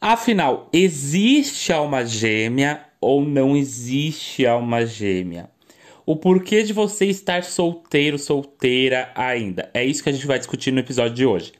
Afinal, existe alma gêmea ou não existe alma gêmea? O porquê de você estar solteiro, solteira ainda? É isso que a gente vai discutir no episódio de hoje.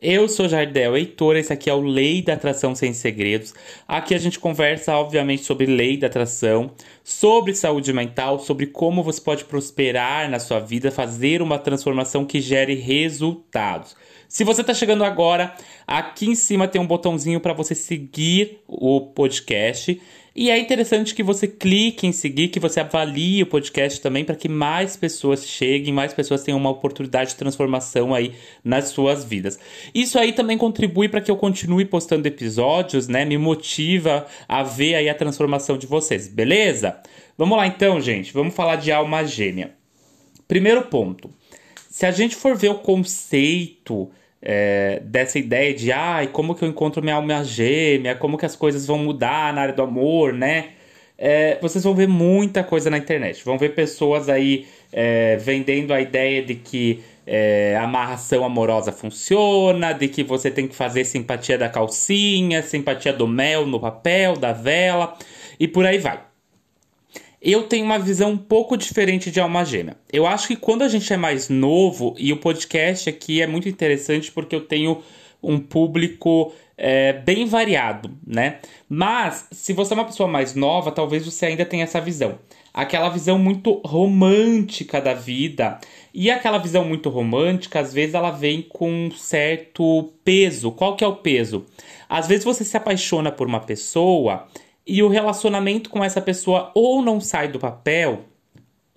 Eu sou Jardel Heitor, esse aqui é o Lei da Atração Sem Segredos. Aqui a gente conversa, obviamente, sobre lei da atração, sobre saúde mental, sobre como você pode prosperar na sua vida, fazer uma transformação que gere resultados. Se você está chegando agora, aqui em cima tem um botãozinho para você seguir o podcast. E é interessante que você clique em seguir, que você avalie o podcast também para que mais pessoas cheguem, mais pessoas tenham uma oportunidade de transformação aí nas suas vidas. Isso aí também contribui para que eu continue postando episódios, né? Me motiva a ver aí a transformação de vocês, beleza? Vamos lá então, gente. Vamos falar de alma gêmea. Primeiro ponto. Se a gente for ver o conceito é, dessa ideia de ai, como que eu encontro minha alma gêmea, como que as coisas vão mudar na área do amor, né? É, vocês vão ver muita coisa na internet. Vão ver pessoas aí é, vendendo a ideia de que é, amarração amorosa funciona, de que você tem que fazer simpatia da calcinha, simpatia do mel no papel, da vela, e por aí vai eu tenho uma visão um pouco diferente de alma gêmea. Eu acho que quando a gente é mais novo, e o podcast aqui é muito interessante porque eu tenho um público é, bem variado, né? Mas se você é uma pessoa mais nova, talvez você ainda tenha essa visão. Aquela visão muito romântica da vida. E aquela visão muito romântica, às vezes ela vem com um certo peso. Qual que é o peso? Às vezes você se apaixona por uma pessoa e o relacionamento com essa pessoa ou não sai do papel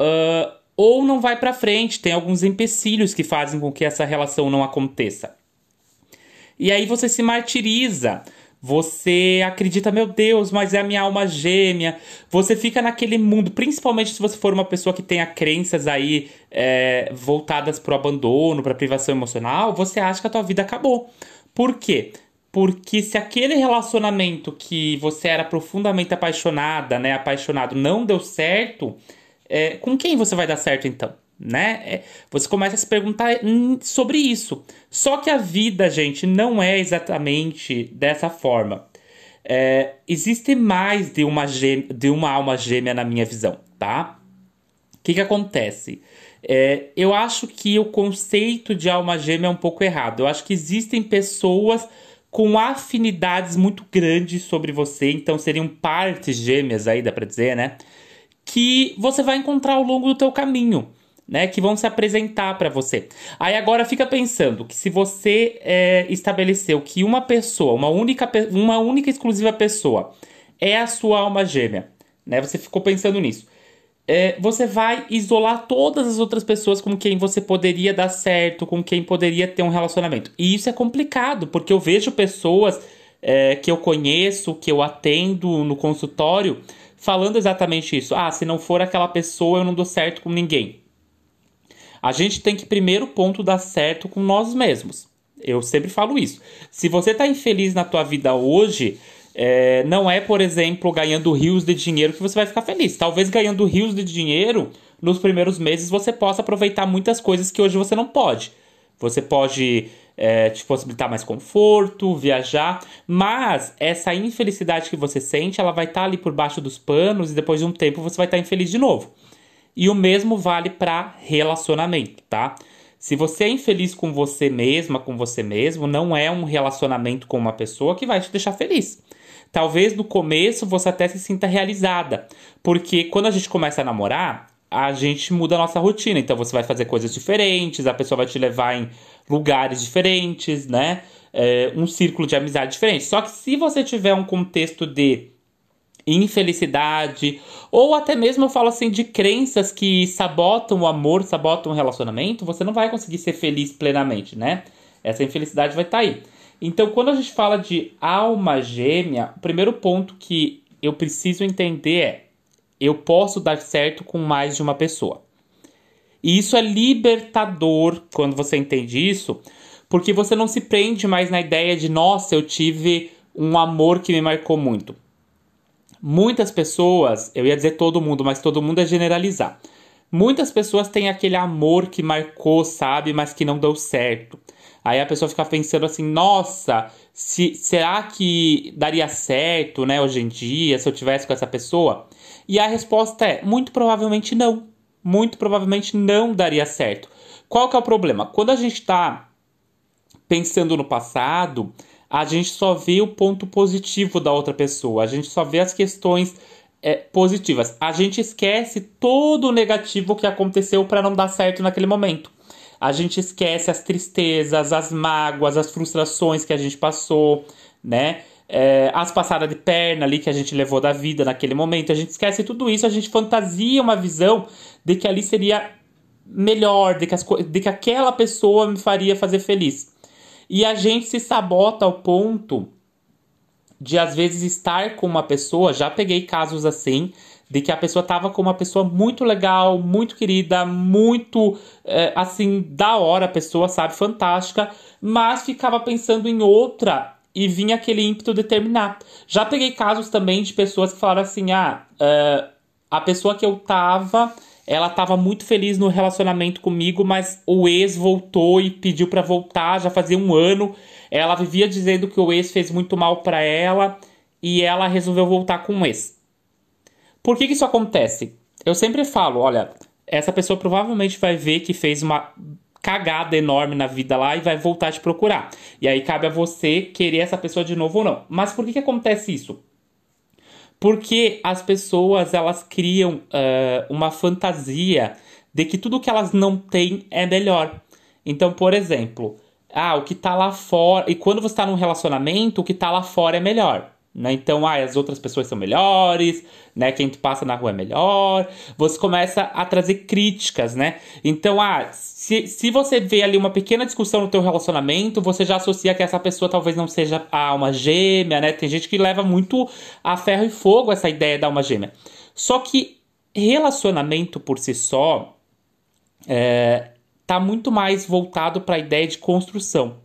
uh, ou não vai para frente. Tem alguns empecilhos que fazem com que essa relação não aconteça. E aí você se martiriza. Você acredita, meu Deus, mas é a minha alma gêmea. Você fica naquele mundo, principalmente se você for uma pessoa que tenha crenças aí é, voltadas para o abandono, para privação emocional, você acha que a tua vida acabou. Por quê? Porque se aquele relacionamento que você era profundamente apaixonada, né, apaixonado, não deu certo, é, com quem você vai dar certo então? Né? É, você começa a se perguntar sobre isso. Só que a vida, gente, não é exatamente dessa forma. É, existe mais de uma, de uma alma gêmea na minha visão, tá? O que, que acontece? É, eu acho que o conceito de alma gêmea é um pouco errado. Eu acho que existem pessoas com afinidades muito grandes sobre você, então seriam partes gêmeas aí, dá pra dizer, né? Que você vai encontrar ao longo do teu caminho, né? Que vão se apresentar para você. Aí agora fica pensando que se você é, estabeleceu que uma pessoa, uma única, uma única exclusiva pessoa é a sua alma gêmea, né? Você ficou pensando nisso é, você vai isolar todas as outras pessoas com quem você poderia dar certo, com quem poderia ter um relacionamento. E isso é complicado, porque eu vejo pessoas é, que eu conheço, que eu atendo no consultório, falando exatamente isso. Ah, se não for aquela pessoa, eu não dou certo com ninguém. A gente tem que, primeiro ponto, dar certo com nós mesmos. Eu sempre falo isso. Se você está infeliz na tua vida hoje, é, não é, por exemplo, ganhando rios de dinheiro que você vai ficar feliz. Talvez ganhando rios de dinheiro, nos primeiros meses você possa aproveitar muitas coisas que hoje você não pode. Você pode é, te possibilitar mais conforto, viajar, mas essa infelicidade que você sente, ela vai estar tá ali por baixo dos panos e depois de um tempo você vai estar tá infeliz de novo. E o mesmo vale para relacionamento, tá? Se você é infeliz com você mesma, com você mesmo, não é um relacionamento com uma pessoa que vai te deixar feliz. Talvez no começo você até se sinta realizada, porque quando a gente começa a namorar, a gente muda a nossa rotina. Então você vai fazer coisas diferentes, a pessoa vai te levar em lugares diferentes, né? É, um círculo de amizade diferente. Só que se você tiver um contexto de infelicidade, ou até mesmo eu falo assim de crenças que sabotam o amor, sabotam o relacionamento, você não vai conseguir ser feliz plenamente, né? Essa infelicidade vai estar tá aí. Então, quando a gente fala de alma gêmea, o primeiro ponto que eu preciso entender é: eu posso dar certo com mais de uma pessoa. E isso é libertador quando você entende isso, porque você não se prende mais na ideia de, nossa, eu tive um amor que me marcou muito. Muitas pessoas, eu ia dizer todo mundo, mas todo mundo é generalizar. Muitas pessoas têm aquele amor que marcou, sabe, mas que não deu certo Aí a pessoa fica pensando assim, nossa, se, será que daria certo, né, hoje em dia, se eu tivesse com essa pessoa? E a resposta é, muito provavelmente não. Muito provavelmente não daria certo. Qual que é o problema? Quando a gente está pensando no passado, a gente só vê o ponto positivo da outra pessoa, a gente só vê as questões é, positivas. A gente esquece todo o negativo que aconteceu para não dar certo naquele momento. A gente esquece as tristezas, as mágoas, as frustrações que a gente passou, né? É, as passadas de perna ali que a gente levou da vida naquele momento. A gente esquece tudo isso, a gente fantasia uma visão de que ali seria melhor, de que, as, de que aquela pessoa me faria fazer feliz. E a gente se sabota ao ponto de às vezes estar com uma pessoa, já peguei casos assim, de que a pessoa tava com uma pessoa muito legal, muito querida, muito é, assim, da hora, a pessoa, sabe, fantástica, mas ficava pensando em outra e vinha aquele ímpeto de terminar. Já peguei casos também de pessoas que falaram assim: ah, uh, a pessoa que eu tava ela estava muito feliz no relacionamento comigo, mas o ex voltou e pediu para voltar, já fazia um ano. Ela vivia dizendo que o ex fez muito mal para ela e ela resolveu voltar com o ex. Por que, que isso acontece? Eu sempre falo, olha, essa pessoa provavelmente vai ver que fez uma cagada enorme na vida lá e vai voltar a te procurar. E aí cabe a você querer essa pessoa de novo ou não. Mas por que, que acontece isso? Porque as pessoas elas criam uh, uma fantasia de que tudo que elas não têm é melhor. Então, por exemplo, ah, o que tá lá fora. E quando você tá num relacionamento, o que tá lá fora é melhor. Né? Então, ah, as outras pessoas são melhores, né? Quem tu passa na rua é melhor. Você começa a trazer críticas, né? Então, ah, se, se você vê ali uma pequena discussão no teu relacionamento, você já associa que essa pessoa talvez não seja a alma gêmea, né? Tem gente que leva muito a ferro e fogo essa ideia da alma gêmea. Só que relacionamento por si só é, tá muito mais voltado para a ideia de construção.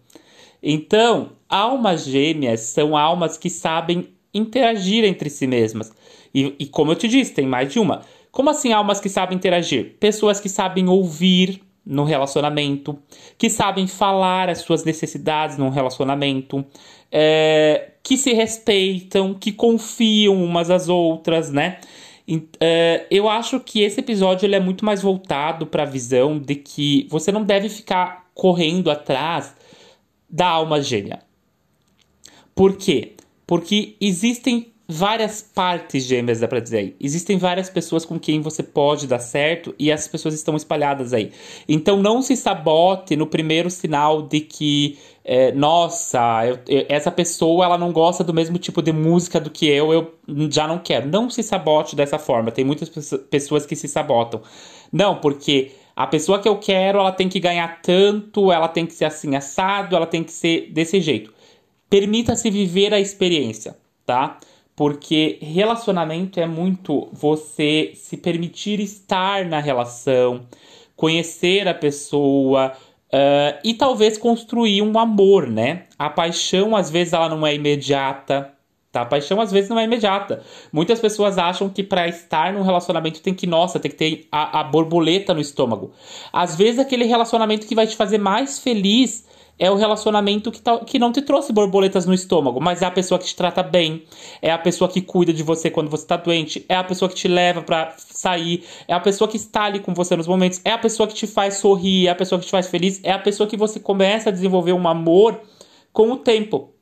Então, almas gêmeas são almas que sabem interagir entre si mesmas. E, e, como eu te disse, tem mais de uma. Como assim almas que sabem interagir? Pessoas que sabem ouvir no relacionamento, que sabem falar as suas necessidades no relacionamento, é, que se respeitam, que confiam umas às outras, né? É, eu acho que esse episódio ele é muito mais voltado para a visão de que você não deve ficar correndo atrás da alma gêmea. Por quê? Porque existem várias partes gêmeas, dá pra dizer aí. Existem várias pessoas com quem você pode dar certo e essas pessoas estão espalhadas aí. Então não se sabote no primeiro sinal de que, é, nossa, eu, eu, essa pessoa ela não gosta do mesmo tipo de música do que eu, eu já não quero. Não se sabote dessa forma. Tem muitas pessoas que se sabotam. Não, porque a pessoa que eu quero, ela tem que ganhar tanto, ela tem que ser assim assado, ela tem que ser desse jeito. Permita-se viver a experiência, tá? porque relacionamento é muito você se permitir estar na relação, conhecer a pessoa uh, e talvez construir um amor, né? A paixão às vezes ela não é imediata. Tá? A paixão às vezes não é imediata. Muitas pessoas acham que para estar num relacionamento tem que, nossa, tem que ter a, a borboleta no estômago. Às vezes aquele relacionamento que vai te fazer mais feliz é o relacionamento que, tá, que não te trouxe borboletas no estômago, mas é a pessoa que te trata bem, é a pessoa que cuida de você quando você está doente, é a pessoa que te leva para sair, é a pessoa que está ali com você nos momentos, é a pessoa que te faz sorrir, é a pessoa que te faz feliz, é a pessoa que você começa a desenvolver um amor com o tempo.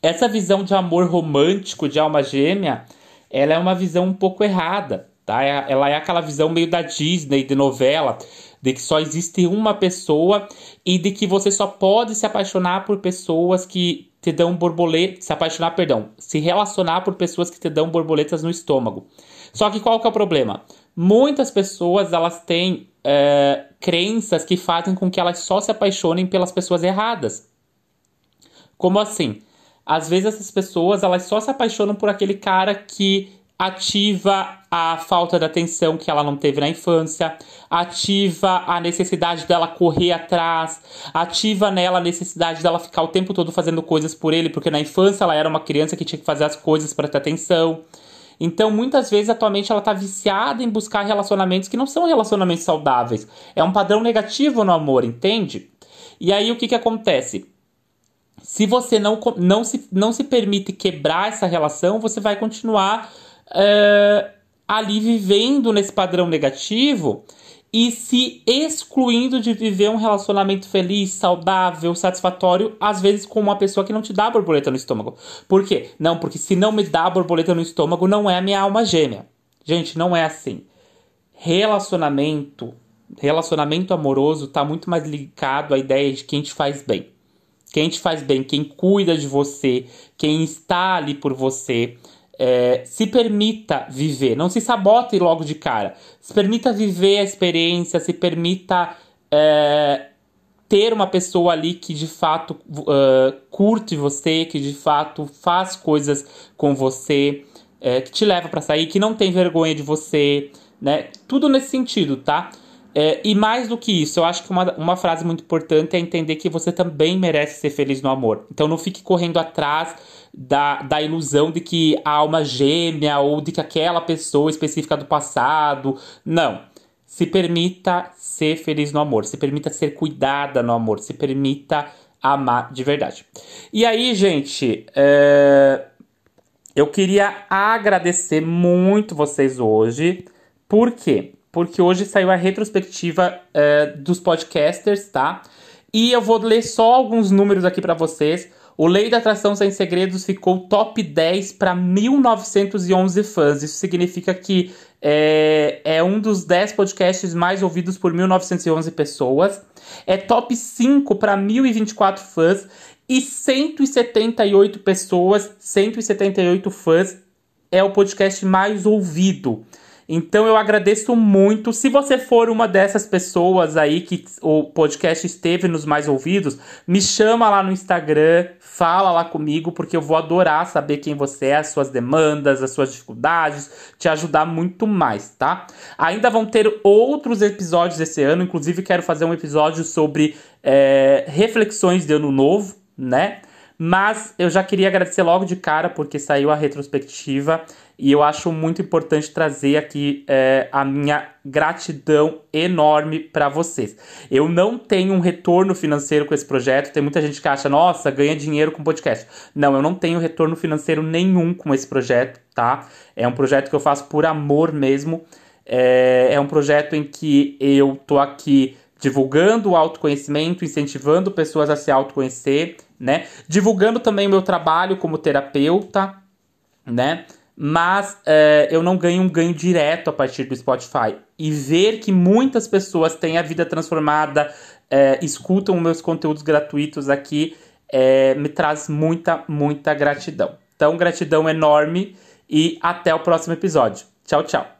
Essa visão de amor romântico, de alma gêmea, ela é uma visão um pouco errada, tá? É, ela é aquela visão meio da Disney, de novela, de que só existe uma pessoa e de que você só pode se apaixonar por pessoas que te dão borboletas, se apaixonar, perdão, se relacionar por pessoas que te dão borboletas no estômago. Só que qual que é o problema? Muitas pessoas elas têm é, crenças que fazem com que elas só se apaixonem pelas pessoas erradas. Como assim? Às vezes essas pessoas elas só se apaixonam por aquele cara que ativa a falta de atenção que ela não teve na infância, ativa a necessidade dela correr atrás, ativa nela a necessidade dela ficar o tempo todo fazendo coisas por ele, porque na infância ela era uma criança que tinha que fazer as coisas para ter atenção. Então, muitas vezes, atualmente, ela está viciada em buscar relacionamentos que não são relacionamentos saudáveis. É um padrão negativo no amor, entende? E aí o que, que acontece? Se você não, não, se, não se permite quebrar essa relação, você vai continuar uh, ali vivendo nesse padrão negativo e se excluindo de viver um relacionamento feliz, saudável, satisfatório, às vezes com uma pessoa que não te dá borboleta no estômago. Por quê? Não, porque se não me dá borboleta no estômago, não é a minha alma gêmea. Gente, não é assim. Relacionamento, relacionamento amoroso tá muito mais ligado à ideia de quem te faz bem. Quem te faz bem, quem cuida de você, quem está ali por você, é, se permita viver, não se sabote logo de cara. Se permita viver a experiência, se permita é, ter uma pessoa ali que de fato uh, curte você, que de fato faz coisas com você, é, que te leva para sair, que não tem vergonha de você, né? Tudo nesse sentido, tá? É, e mais do que isso, eu acho que uma, uma frase muito importante é entender que você também merece ser feliz no amor. Então não fique correndo atrás da, da ilusão de que a alma gêmea ou de que aquela pessoa específica do passado. Não. Se permita ser feliz no amor, se permita ser cuidada no amor, se permita amar de verdade. E aí, gente, é... eu queria agradecer muito vocês hoje. Por quê? Porque hoje saiu a retrospectiva é, dos podcasters, tá? E eu vou ler só alguns números aqui para vocês. O Lei da Atração Sem Segredos ficou top 10 para 1911 fãs. Isso significa que é, é, um dos 10 podcasts mais ouvidos por 1911 pessoas. É top 5 para 1024 fãs. E 178 pessoas, 178 fãs, é o podcast mais ouvido. Então eu agradeço muito. Se você for uma dessas pessoas aí que o podcast esteve nos mais ouvidos, me chama lá no Instagram, fala lá comigo, porque eu vou adorar saber quem você é, as suas demandas, as suas dificuldades, te ajudar muito mais, tá? Ainda vão ter outros episódios esse ano, inclusive quero fazer um episódio sobre é, reflexões de ano novo, né? Mas eu já queria agradecer logo de cara porque saiu a retrospectiva e eu acho muito importante trazer aqui é, a minha gratidão enorme para vocês. Eu não tenho um retorno financeiro com esse projeto. Tem muita gente que acha, nossa, ganha dinheiro com podcast. Não, eu não tenho retorno financeiro nenhum com esse projeto, tá? É um projeto que eu faço por amor mesmo. É, é um projeto em que eu tô aqui divulgando o autoconhecimento, incentivando pessoas a se autoconhecer né? Divulgando também o meu trabalho como terapeuta, né? Mas é, eu não ganho um ganho direto a partir do Spotify. E ver que muitas pessoas têm a vida transformada, é, escutam meus conteúdos gratuitos aqui, é, me traz muita, muita gratidão. Então, gratidão enorme e até o próximo episódio. Tchau, tchau.